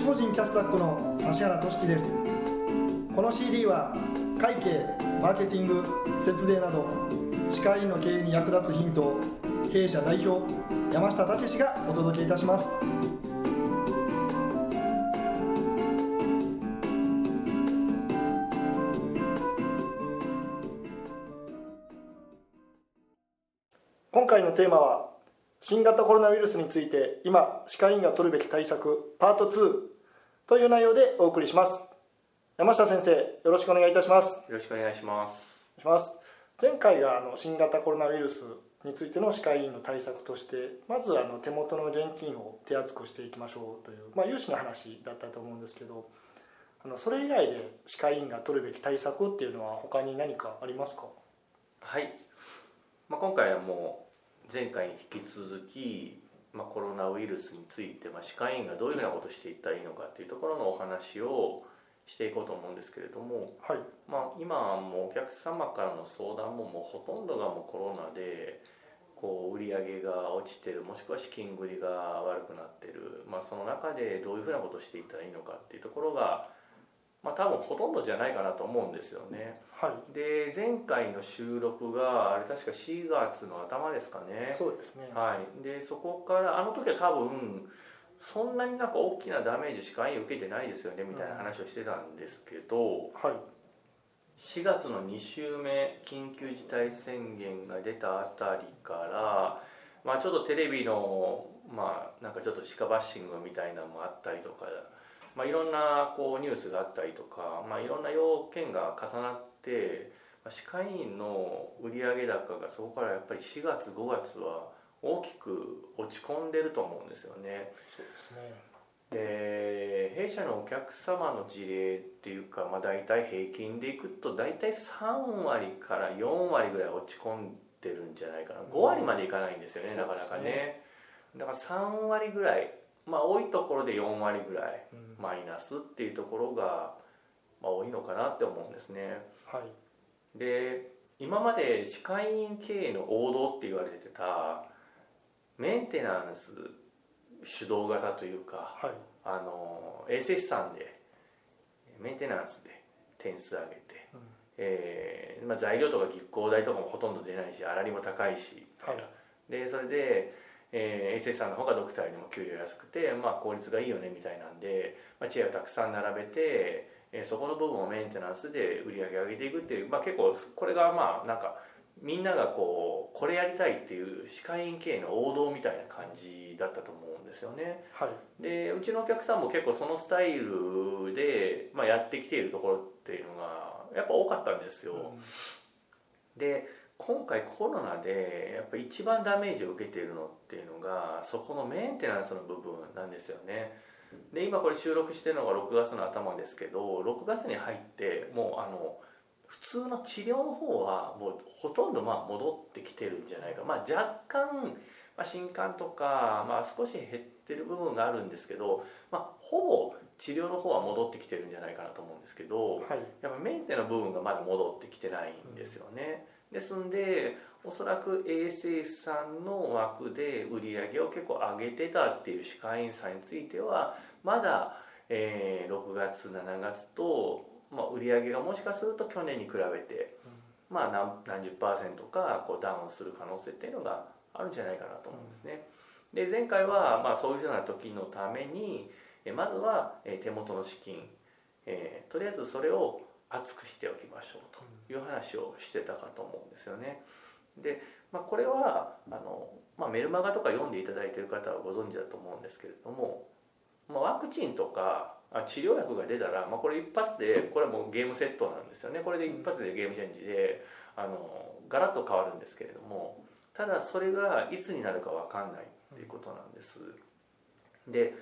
にちは税理士法人キャスダックの指原俊樹です。この CD は会計マーケティング節税など歯科医の経営に役立つヒントを弊社代表山下武がお届けいたします。今回のテーマは新型コロナウイルスについて今歯科医院が取るべき対策パート2という内容でお送りします。山下先生よろしくお願いいたします。よろしくお願いします。します。前回があの新型コロナウイルスについての歯科医院の対策としてまずあの手元の現金を手厚くしていきましょうという、まあ、融資の話だったと思うんですけどあのそれ以外で歯科医院が取るべき対策っていうのは他に何かありますか？はい、まあ、今回はもう前回に引き続き、まあ、コロナウイルスについて、まあ、歯科医院がどういうふうなことをしていったらいいのかっていうところのお話をしていこうと思うんですけれども、はい。まあ、今もお客様からの相談ももうほとんどがもうコロナでこう売り上げが落ちてるもしくは資金繰りが悪くなってる、まあ、その中でどういうふうなことをしていったらいいのかっていうところが、まあ、多分ほとんどじゃないかなと思うんですよね。はい、で前回の収録があれ確か4月の頭ですかね。そうですね、はい、でそこからあの時は多分そんなになんか大きなダメージしか受けてないですよねみたいな話をしてたんですけど、はい、4月の2週目緊急事態宣言が出たあたりから、まあ、ちょっとテレビのまあなんかちょっと鹿バッシングみたいなのもあったりとか、まあ、いろんなこうニュースがあったりとか、まあ、いろんな要件が重なって歯科医院の売上高がそこからやっぱり4月5月は大きく落ち込んでると思うんですよね。そうですね。で弊社のお客様の事例っていうか、まあ、大体平均でいくと大体3割から4割ぐらい落ち込んでるんじゃないかな。5割までいかないんですよね、うん、なかなかね、ね、だから3割ぐらいまあ多いところで4割ぐらいマイナスっていうところが、まあ、多いのかなって思うんですね。はい、で今まで歯科医院経営の王道って言われてたメンテナンス主導型というか、はい、あの衛生士さんでメンテナンスで点数上げて、うん、えー、まあ、材料とか実行代とかもほとんど出ないし粗利も高いし、はい、でそれで、えー、衛生士さんの方がドクターよりも給料安くて、まあ、効率がいいよねみたいなんで、まあ、チェアをたくさん並べて、えー、そこの部分をメンテナンスで売り上げ上げていくっていう、まあ、結構これがまあなんかみんながこうこれやりたいっていう歯科医院系の王道みたいな感じだったと思うんですよね。はい、でうちのお客さんも結構そのスタイルで、まあ、やってきているところっていうのがやっぱ多かったんですよ。うん、で今回コロナでやっぱ一番ダメージを受けているのっていうのがそこのメンテナンスの部分なんですよね。で今これ収録してるのが6月の頭ですけど6月に入ってもうあの普通の治療の方はもうほとんどまあ戻ってきてるんじゃないか、まあ、若干、まあ、新刊とか、まあ、少し減ってる部分があるんですけど、まあ、ほぼ治療の方は戻ってきてるんじゃないかなと思うんですけど、はい、やっぱメンテの部分がまだ戻ってきてないんですよね。うん、ですんでおそらく衛生士さんの枠で売り上げを結構上げてたっていう歯科医院さんについてはまだ、えー、6月7月とまあ、売り上げがもしかすると去年に比べて、まあ何何十パーセントかこうダウンする可能性っていうのがあるんじゃないかなと思うんですね。で前回はまあそういうふうな時のためにまずは手元の資金、えー、とりあえずそれを厚くしておきましょうという話をしてたかと思うんですよね。で、まあ、これはあの、まあ、メルマガとか読んでいただいている方はご存知だと思うんですけれども、まあ、ワクチンとか治療薬が出たら、まあ、これ一発でこれはもうゲームセットなんですよねこれで一発でゲームチェンジであのガラッと変わるんですけれどもただそれがいつになるか分かんないっていうことなんですで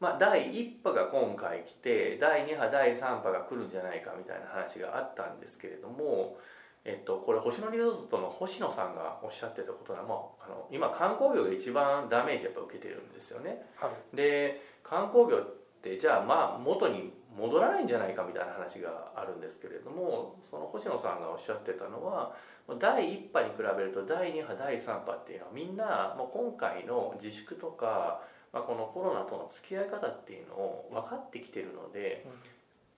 まあ第1波が今回来て第2波第3波が来るんじゃないかみたいな話があったんですけれどもえっと、これ星野リゾートの星野さんがおっしゃってたことはもうあの今観光業が一番ダメージやっぱ受けてるんですよね。はい、で観光業ってじゃあまあ元に戻らないんじゃないかみたいな話があるんですけれどもその星野さんがおっしゃってたのは第1波に比べると第2波第3波っていうのはみんなもう今回の自粛とかまあ、このコロナとの付き合い方っていうのを分かってきてるので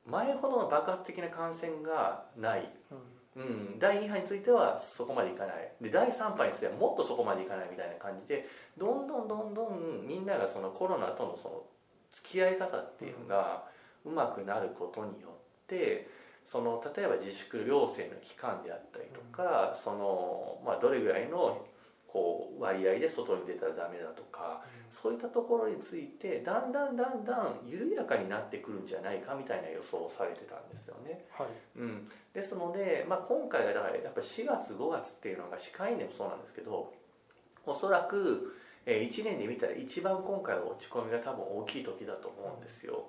前ほどの爆発的な感染がない、うん、第2波についてはそこまでいかない。で第3波についてはもっとそこまでいかないみたいな感じでどんどんどんどんみんながそのコロナとのその付き合い方っていうのがうまくなることによってその例えば自粛要請の期間であったりとか、そのまあ、どれぐらいのこう割合で外に出たらダメだとか、そういったところについてだんだんだんだん緩やかになってくるんじゃないかみたいな予想をされてたんですよね。はいうん、ですので、まあ、今回がだからやっぱり4月5月っていうのが歯科医院でもそうなんですけどおそらくえー1年で見たら一番今回は落ち込みが多分大きい時だと思うんですよ。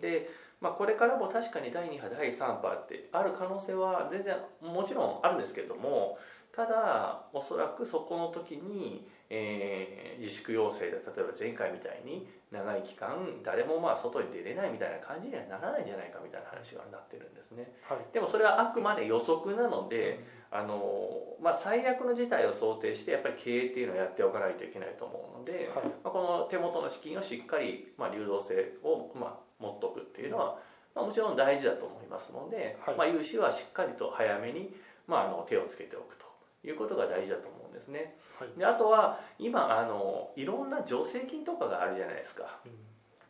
で、まあ、これからも確かに第2波第3波ってある可能性は全然もちろんあるんですけれどもただおそらくそこの時に、えー自粛要請で例えば前回みたいに長い期間誰もまあ外に出れないみたいな感じにはならないんじゃないかみたいな話がなってるんですね。はい。でもそれはあくまで予測なので、あのまあ、最悪の事態を想定してやっぱり経営っていうのをやっておかないといけないと思うので、はい。まあ、この手元の資金をしっかり、まあ、流動性を、まあ、持っとくっていうのは、まあ、もちろん大事だと思いますので、はい。まあ、融資はしっかりと早めに、まあ、あの手をつけておくということが大事だと思うんですね。はい。であとは今あのいろんな助成金とかがあるじゃないですか。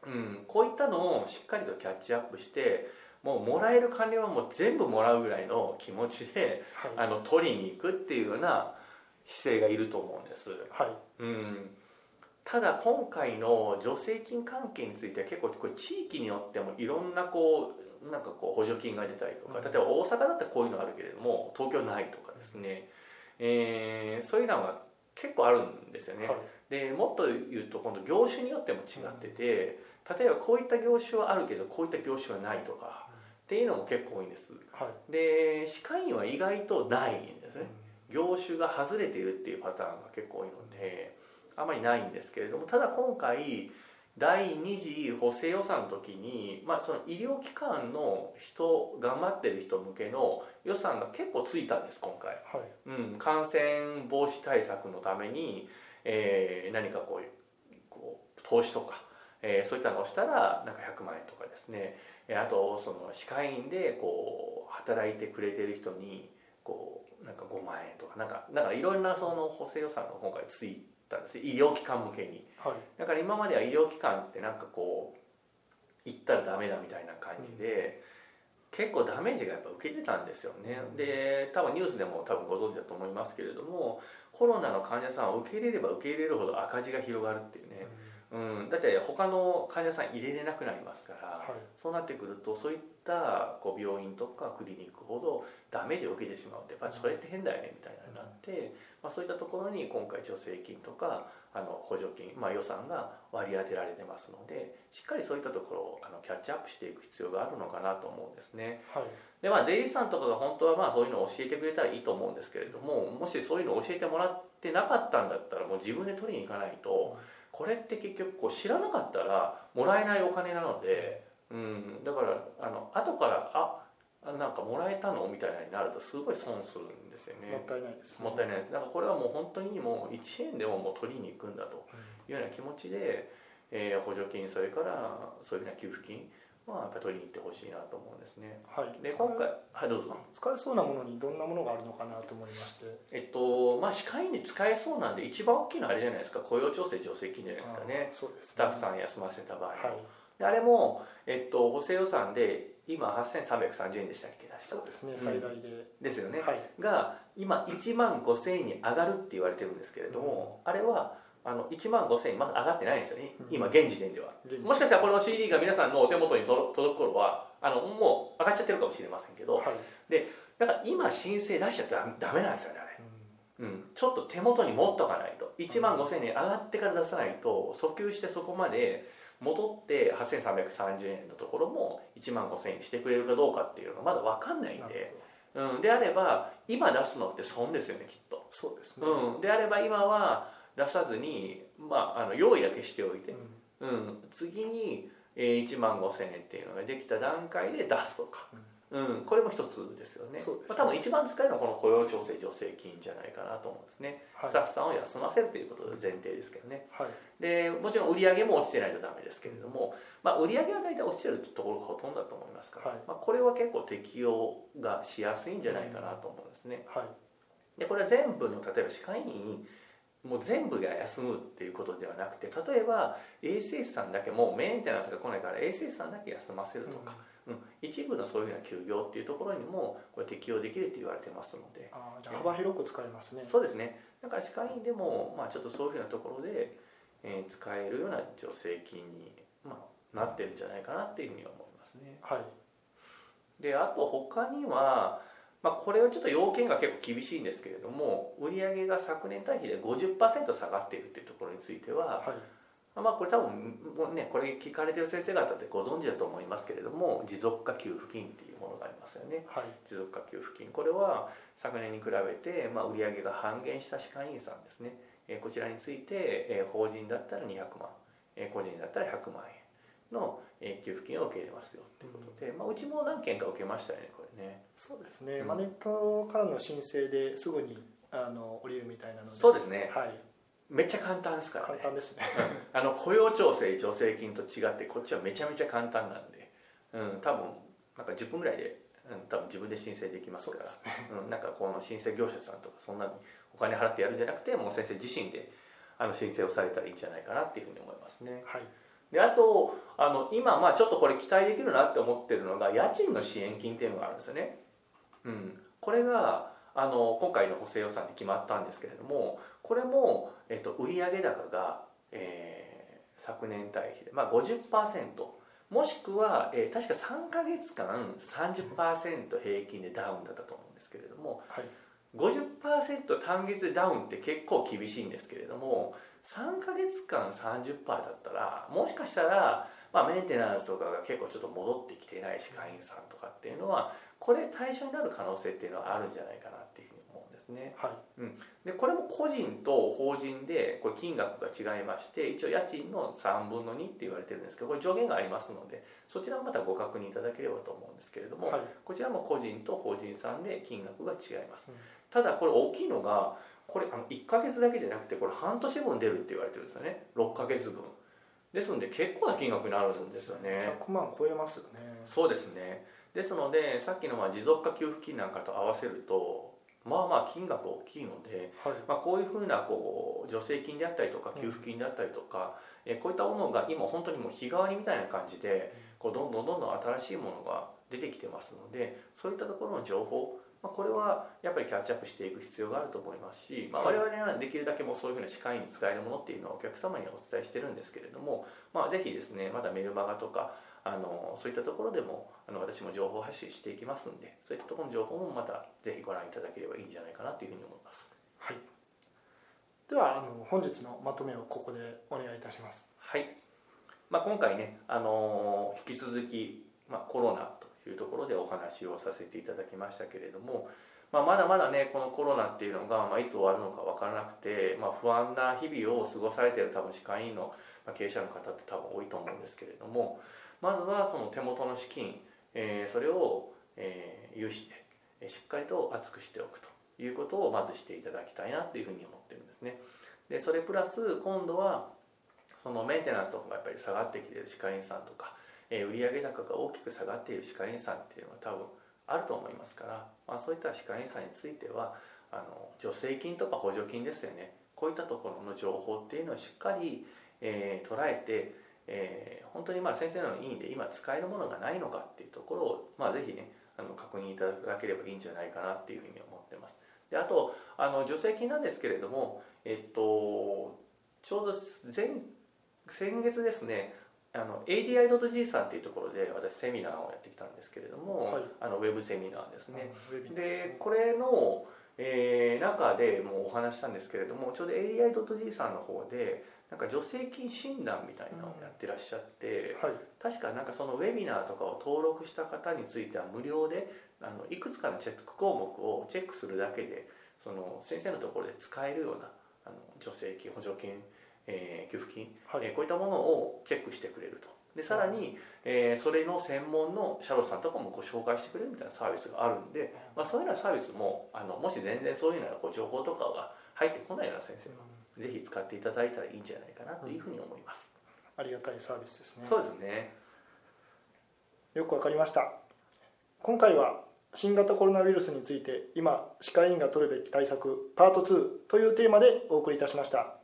うん。うん、こういったのをしっかりとキャッチアップしてもうもらえる金はもう全部もらうぐらいの気持ちではい。あの取りに行くっていうような姿勢がいると思うんです、はい。うん、ただ今回の助成金関係については結構これ地域によってもいろんなこうなんかこう補助金が出たりとかうん。例えば大阪だったらこういうのあるけれども東京ないとかですね、えーそういうのが結構あるんですよね、はい。でもっと言うと今度業種によっても違ってて例えばこういった業種はあるけどこういった業種はないとかっていうのも結構多いんです。はい。で歯科医院は意外とないんですね。業種が外れているっていうパターンが結構多いのであまりないんですけれどもただ今回第2次補正予算の時に、まあ、その医療機関の人頑張ってる人向けの予算が結構ついたんです今回。はいうん、感染防止対策のために、えー何かこうこう投資とか、えーそういったのをしたらなんか100万円とかですねえーあとその歯科医院でこう働いてくれてる人にこうなんか5万円とかなんかなんかいろんなその補正予算が今回ついたんですね医療機関向けに。はい。だから今までは医療機関ってなんかこう行ったらダメだみたいな感じで、結構ダメージがやっぱ受けてたんですよね。で多分ニュースでも多分ご存知だと思いますけれどもコロナの患者さんを受け入れれば受け入れるほど赤字が広がるっていうね、うん、だって他の患者さん入れれなくなりますから、はい。そうなってくるとそういったこう病院とかクリニックほどダメージを受けてしまうってやっぱりそれって変だよねみたいになって、まあ、そういったところに今回助成金とかあの補助金、まあ、予算が割り当てられてますのでしっかりそういったところをあのキャッチアップしていく必要があるのかなと思うんですね。はい。でまあ税理士さんとかが本当はまあそういうのを教えてくれたらいいと思うんですけれどももしそういうのを教えてもらってなかったんだったらもう自分で取りに行かないとこれって結局こう知らなかったらもらえないお金なので、うん、だからあの後からああなんかもらえたのみたいなになるとすごい損するんですよね。もったいないですねもったいないですだからこれはもう本当にもう1円でももう取りに行くんだというような気持ちで、えー補助金それからそういうふうな給付金はやっぱり取りに行ってほしいなと思うんですね。はい。で今回はいどうぞ。使えそうなものにどんなものがあるのかなと思いまして。えっとまあ歯科医院で使えそうなんで一番大きいのはあれじゃないですか。雇用調整助成金じゃないですかね。あそうですスタッフさん休ませた場合の、はい。であれも、えっと、補正予算で今8330円でしたっけ確か。そうですねうん最大で。ですよね、はい。が今1万5000円に上がるって言われてるんですけれども、あれはあの1万5000円にまだ上がってないんですよね、うん。今現時点では。もしかしたらこの CD が皆さんのお手元に届届く頃はあのもう上がっちゃってるかもしれませんけどはい。だから今申請出しちゃったらダメなんですよねあれ。うん。うん、ちょっと手元に持っとかないと。1万5000円に上がってから出さないと訴求してそこまで戻って8330円のところも1万5000円にしてくれるかどうかっていうのがまだ分かんないんで、うん、であれば今出すのって損ですよねきっと、そうですね。うん、であれば今は出さずに、まあ、あの用意だけしておいて、うん。うん、次に、えー1万5000円っていうのができた段階で出すとか、うん、これも一つですよね。ね。まあ、多分一番使えるのはこの雇用調整助成金じゃないかなと思うんですね、はい。スタッフさんを休ませるということが前提ですけどね。はい。でもちろん売り上げも落ちてないとダメですけれども、まあ、売り上げは大体落ちてるところがほとんどだと思いますから、はい。まあ、これは結構適用がしやすいんじゃないかなと思うんですね。はい。でこれは全部の例えば歯科医院もう全部が休むっていうことではなくて例えば衛生士さんだけもうメンテナンスが来ないから衛生士さんだけ休ませるとか、うん。一部のそういうような休業っていうところにもこれ適用できるって言われてますので。あーじゃあ幅広く使えますね。そうですね。だから歯科医院でも、まあ、ちょっとそういうふうなところで、えー使えるような助成金に、まあ、なってるんじゃないかなっていうふうに思いますね。はい。であと他には、まあ、これはちょっと要件が結構厳しいんですけれども売上が昨年対比で50%下がっているっていうところについては、はい。まあ、これ多分ねこれ聞かれてる先生方ってご存知だと思いますけれども持続化給付金っていうものがありますよね。はい。持続化給付金。これは昨年に比べて、まあ、売上が半減した歯科医院さんですね、えーこちらについて、えー法人だったら200万、えー個人だったら100万円の、えー給付金を受け入れますよっていうことで、まあ、うちも何件か受けましたよねこれね。そうですね、うん。まあ、ネットからの申請ですぐにあの降りるみたいなので。そうですね。はい。めっちゃ簡単ですからね。簡単ですね。あの雇用調整助成金と違ってこっちはめちゃめちゃ簡単なんで、うん、多分なんか10分ぐらいで、うん、多分自分で申請できますから。うん、なんかこの申請業者さんとかそんなにお金払ってやるんじゃなくてもう先生自身であの申請をされたらいいんじゃないかなっていうふうに思いますね。はいであとあの今まあちょっとこれ期待できるなって思ってるのが家賃の支援金っていうのがあるんですよね、うん、これがあの今回の補正予算で決まったんですけれどもこれも、えっと、売上高が、えー昨年対比で、まあ、50%もしくは、えー確か3ヶ月間30%平均でダウンだったと思うんですけれどもはい。50%単月ダウンって結構厳しいんですけれども3ヶ月間30%だったらもしかしたら、まあ、メンテナンスとかが結構ちょっと戻ってきてない歯科医さんとかっていうのはこれ対象になる可能性っていうのはあるんじゃないかなですね。はい。でこれも個人と法人でこれ金額が違いまして一応家賃の3分の2って言われてるんですけどこれ上限がありますのでそちらもまたご確認いただければと思うんですけれども、はい。こちらも個人と法人さんで金額が違います、うん。ただこれ大きいのがこれあの1ヶ月だけじゃなくてこれ半年分出るって言われてるんですよね。6ヶ月分。ですので結構な金額になるんですよね。100万超えますよね。そうですね。ですのでさっきのまあ持続化給付金なんかと合わせるとまあまあ金額大きいので、はい。まあ、こういうふうなこう助成金であったりとか給付金であったりとか、えーこういったものが今本当にもう日替わりみたいな感じでこうどんどんどんどん新しいものが出てきてますのでそういったところの情報、まあ、これはやっぱりキャッチアップしていく必要があると思いますし、まあ、はい。我々はできるだけもうそういうふうな歯科医に使えるものっていうのをお客様にはお伝えしてるんですけれども、まあ、ぜひですねまだメルマガとかあのそういったところでもあの私も情報発信していきますんでそういったところの情報もまたぜひご覧いただければいいんじゃないかなというふうに思います。はい。ではあの本日のまとめをここでお願いいたします。はい、まあ、今回ね、あのー引き続き、まあ、コロナというところでお話をさせていただきましたけれども、まあ、まだまだねこのコロナっていうのが、まあ、いつ終わるのか分からなくて、まあ、不安な日々を過ごされてる多分歯科医院の経営者の方って多分多いと思うんですけれどもまずはその手元の資金、えーそれを、えー有してえーしっかりと厚くしておくということをまずしていただきたいなというふうに思ってるんですね。でそれプラス今度はそのメンテナンスとかがやっぱり下がってきてる歯科医院さんとか、え売上高が大きく下がっている歯科医院さんっていうのは多分あると思いますから、まあ、そういった歯科医院さんについてはあの助成金とか補助金ですよねこういったところの情報っていうのをしっかり、えー捉えて、えー本当にまあ先生の委員で今使えるものがないのかっていうところを、まあ、ぜひねあの確認いただければいいんじゃないかなっていうふうに思ってます。であとあの助成金なんですけれども、えっと、ちょうど前先月ですねあの ADI.G さんっていうところで私セミナーをやってきたんですけれども、はい。あのウェブセミナーですね。でこれの、えー中でもうお話ししたんですけれどもちょうど AI.G さんの方でなんか助成金診断みたいなのをやってらっしゃって、はい。確かなんかそのウェビナーとかを登録した方については無料であのいくつかのチェック項目をチェックするだけでその先生のところで使えるようなあの助成金補助金、えー給付金、はい。えーこういったものをチェックしてくれると。でさらに、えーそれの専門のシャロさんとかもご紹介してくれるみたいなサービスがあるんで、まあ、そういうようなサービスもあのもし全然そういうようなこう情報とかが入ってこないような先生は、ぜひ使っていただいたらいいんじゃないかなというふうに思います、ありがたいサービスですね。そうですね。よくわかりました。今回は新型コロナウイルスについて今歯科医院が取るべき対策パート2というテーマでお送りいたしました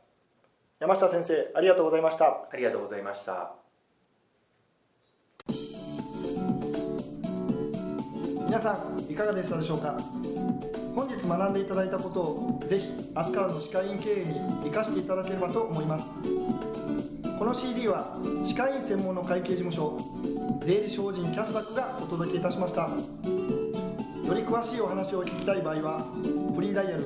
山下先生ありがとうございました。ありがとうございました。皆さんいかがでしたでしょうか？本日学んでいただいたことをぜひ明日からの歯科医院経営に生かしていただければと思います。この CD は歯科医院専門の会計事務所税理士法人キャスタックがお届けいたしました。より詳しいお話を聞きたい場合はフリーダイヤル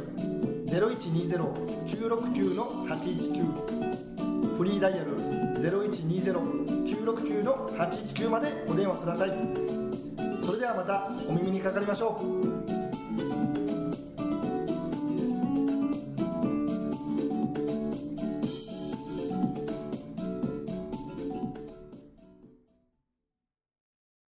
0120-969-819フリーダイヤル0120-969-819までお電話ください。それではまたお耳にかかりましょう。